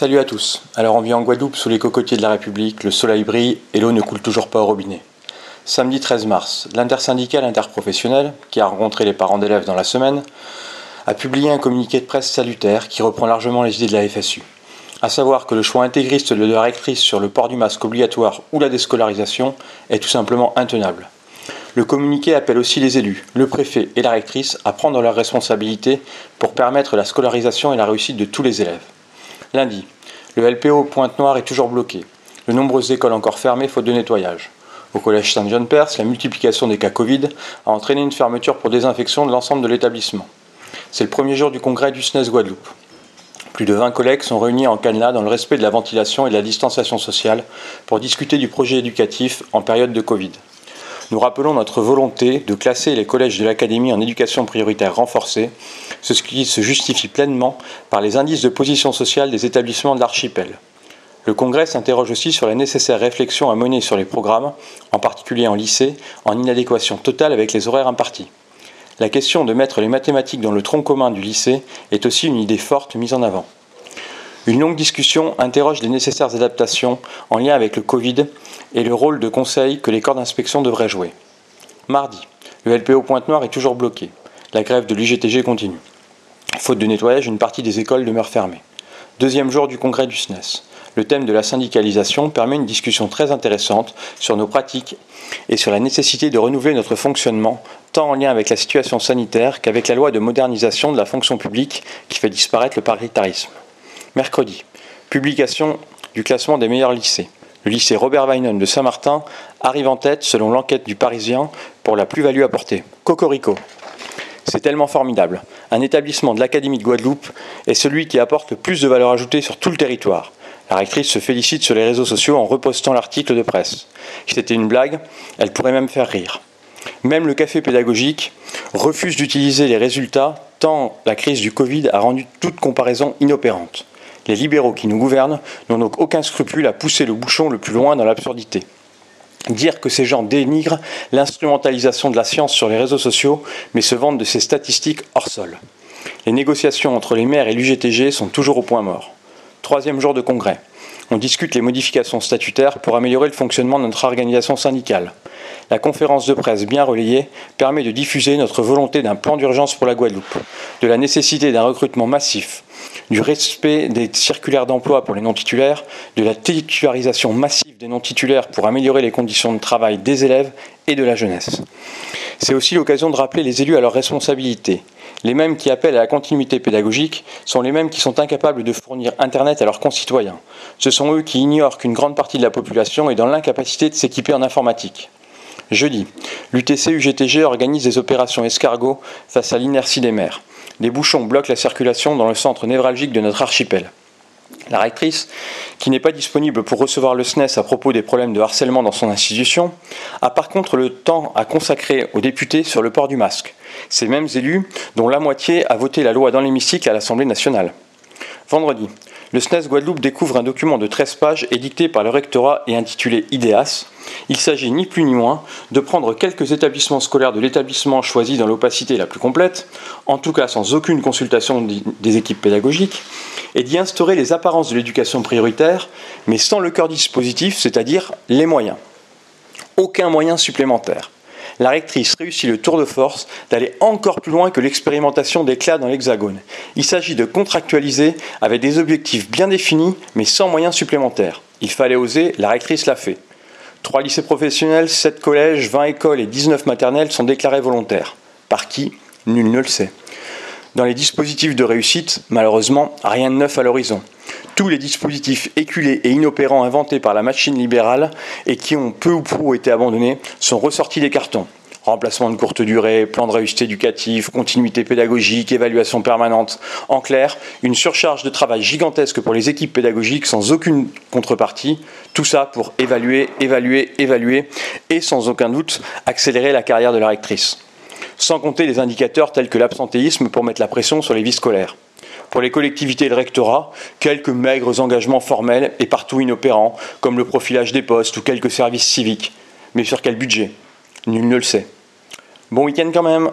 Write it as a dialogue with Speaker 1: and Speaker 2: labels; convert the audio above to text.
Speaker 1: Salut à tous. Alors on vit en Guadeloupe sous les cocotiers de la République, le soleil brille et l'eau ne coule toujours pas au robinet. Samedi 13 mars, l'intersyndicale interprofessionnelle, qui a rencontré les parents d'élèves dans la semaine, a publié un communiqué de presse salutaire qui reprend largement les idées de la FSU. À savoir que le choix intégriste de la rectrice sur le port du masque obligatoire ou la déscolarisation est tout simplement intenable. Le communiqué appelle aussi les élus, le préfet et la rectrice à prendre leurs responsabilités pour permettre la scolarisation et la réussite de tous les élèves. Lundi, le LPO Pointe-Noire est toujours bloqué. De nombreuses écoles encore fermées faute de nettoyage. Au collège Saint-John-Perse, la multiplication des cas Covid a entraîné une fermeture pour désinfection de l'ensemble de l'établissement. C'est le premier jour du congrès du SNES Guadeloupe. Plus de 20 collègues sont réunis en Canada dans le respect de la ventilation et de la distanciation sociale pour discuter du projet éducatif en période de Covid nous rappelons notre volonté de classer les collèges de l'Académie en éducation prioritaire renforcée, ce qui se justifie pleinement par les indices de position sociale des établissements de l'archipel. Le Congrès s'interroge aussi sur la nécessaire réflexion à mener sur les programmes, en particulier en lycée, en inadéquation totale avec les horaires impartis. La question de mettre les mathématiques dans le tronc commun du lycée est aussi une idée forte mise en avant. Une longue discussion interroge les nécessaires adaptations en lien avec le Covid et le rôle de conseil que les corps d'inspection devraient jouer. Mardi, le LPO Pointe-Noire est toujours bloqué. La grève de l'UGTG continue. Faute de nettoyage, une partie des écoles demeure fermée. Deuxième jour du congrès du SNES. Le thème de la syndicalisation permet une discussion très intéressante sur nos pratiques et sur la nécessité de renouveler notre fonctionnement, tant en lien avec la situation sanitaire qu'avec la loi de modernisation de la fonction publique qui fait disparaître le paritarisme. Mercredi, publication du classement des meilleurs lycées. Le lycée Robert Weinon de Saint-Martin arrive en tête selon l'enquête du Parisien pour la plus-value apportée. Cocorico. C'est tellement formidable. Un établissement de l'Académie de Guadeloupe est celui qui apporte le plus de valeur ajoutée sur tout le territoire. La rectrice se félicite sur les réseaux sociaux en repostant l'article de presse. Si c'était une blague, elle pourrait même faire rire. Même le café pédagogique refuse d'utiliser les résultats tant la crise du Covid a rendu toute comparaison inopérante. Les libéraux qui nous gouvernent n'ont donc aucun scrupule à pousser le bouchon le plus loin dans l'absurdité. Dire que ces gens dénigrent l'instrumentalisation de la science sur les réseaux sociaux, mais se vantent de ces statistiques hors sol. Les négociations entre les maires et l'UGTG sont toujours au point mort. Troisième jour de congrès. On discute les modifications statutaires pour améliorer le fonctionnement de notre organisation syndicale. La conférence de presse bien relayée permet de diffuser notre volonté d'un plan d'urgence pour la Guadeloupe, de la nécessité d'un recrutement massif, du respect des circulaires d'emploi pour les non-titulaires, de la titularisation massive des non-titulaires pour améliorer les conditions de travail des élèves et de la jeunesse. C'est aussi l'occasion de rappeler les élus à leurs responsabilités. Les mêmes qui appellent à la continuité pédagogique sont les mêmes qui sont incapables de fournir Internet à leurs concitoyens. Ce sont eux qui ignorent qu'une grande partie de la population est dans l'incapacité de s'équiper en informatique. Jeudi, l'UTC-UGTG organise des opérations escargots face à l'inertie des maires. Des bouchons bloquent la circulation dans le centre névralgique de notre archipel. La rectrice, qui n'est pas disponible pour recevoir le SNES à propos des problèmes de harcèlement dans son institution, a par contre le temps à consacrer aux députés sur le port du masque. Ces mêmes élus, dont la moitié a voté la loi dans l'hémicycle à l'Assemblée nationale. Vendredi, le SNES Guadeloupe découvre un document de 13 pages édicté par le rectorat et intitulé IDEAS. Il s'agit ni plus ni moins de prendre quelques établissements scolaires de l'établissement choisi dans l'opacité la plus complète, en tout cas sans aucune consultation des équipes pédagogiques, et d'y instaurer les apparences de l'éducation prioritaire, mais sans le cœur dispositif, c'est-à-dire les moyens. Aucun moyen supplémentaire la rectrice réussit le tour de force d'aller encore plus loin que l'expérimentation des clas dans l'Hexagone. Il s'agit de contractualiser avec des objectifs bien définis, mais sans moyens supplémentaires. Il fallait oser, la rectrice l'a fait. Trois lycées professionnels, sept collèges, 20 écoles et 19 maternelles sont déclarés volontaires. Par qui? Nul ne le sait. Dans les dispositifs de réussite, malheureusement, rien de neuf à l'horizon tous les dispositifs éculés et inopérants inventés par la machine libérale et qui ont peu ou prou été abandonnés sont ressortis des cartons. Remplacement de courte durée, plan de réussite éducatif, continuité pédagogique, évaluation permanente. En clair, une surcharge de travail gigantesque pour les équipes pédagogiques sans aucune contrepartie. Tout ça pour évaluer, évaluer, évaluer et sans aucun doute accélérer la carrière de la rectrice. Sans compter les indicateurs tels que l'absentéisme pour mettre la pression sur les vies scolaires. Pour les collectivités et le rectorat, quelques maigres engagements formels et partout inopérants, comme le profilage des postes ou quelques services civiques. Mais sur quel budget? Nul ne le sait. Bon week-end quand même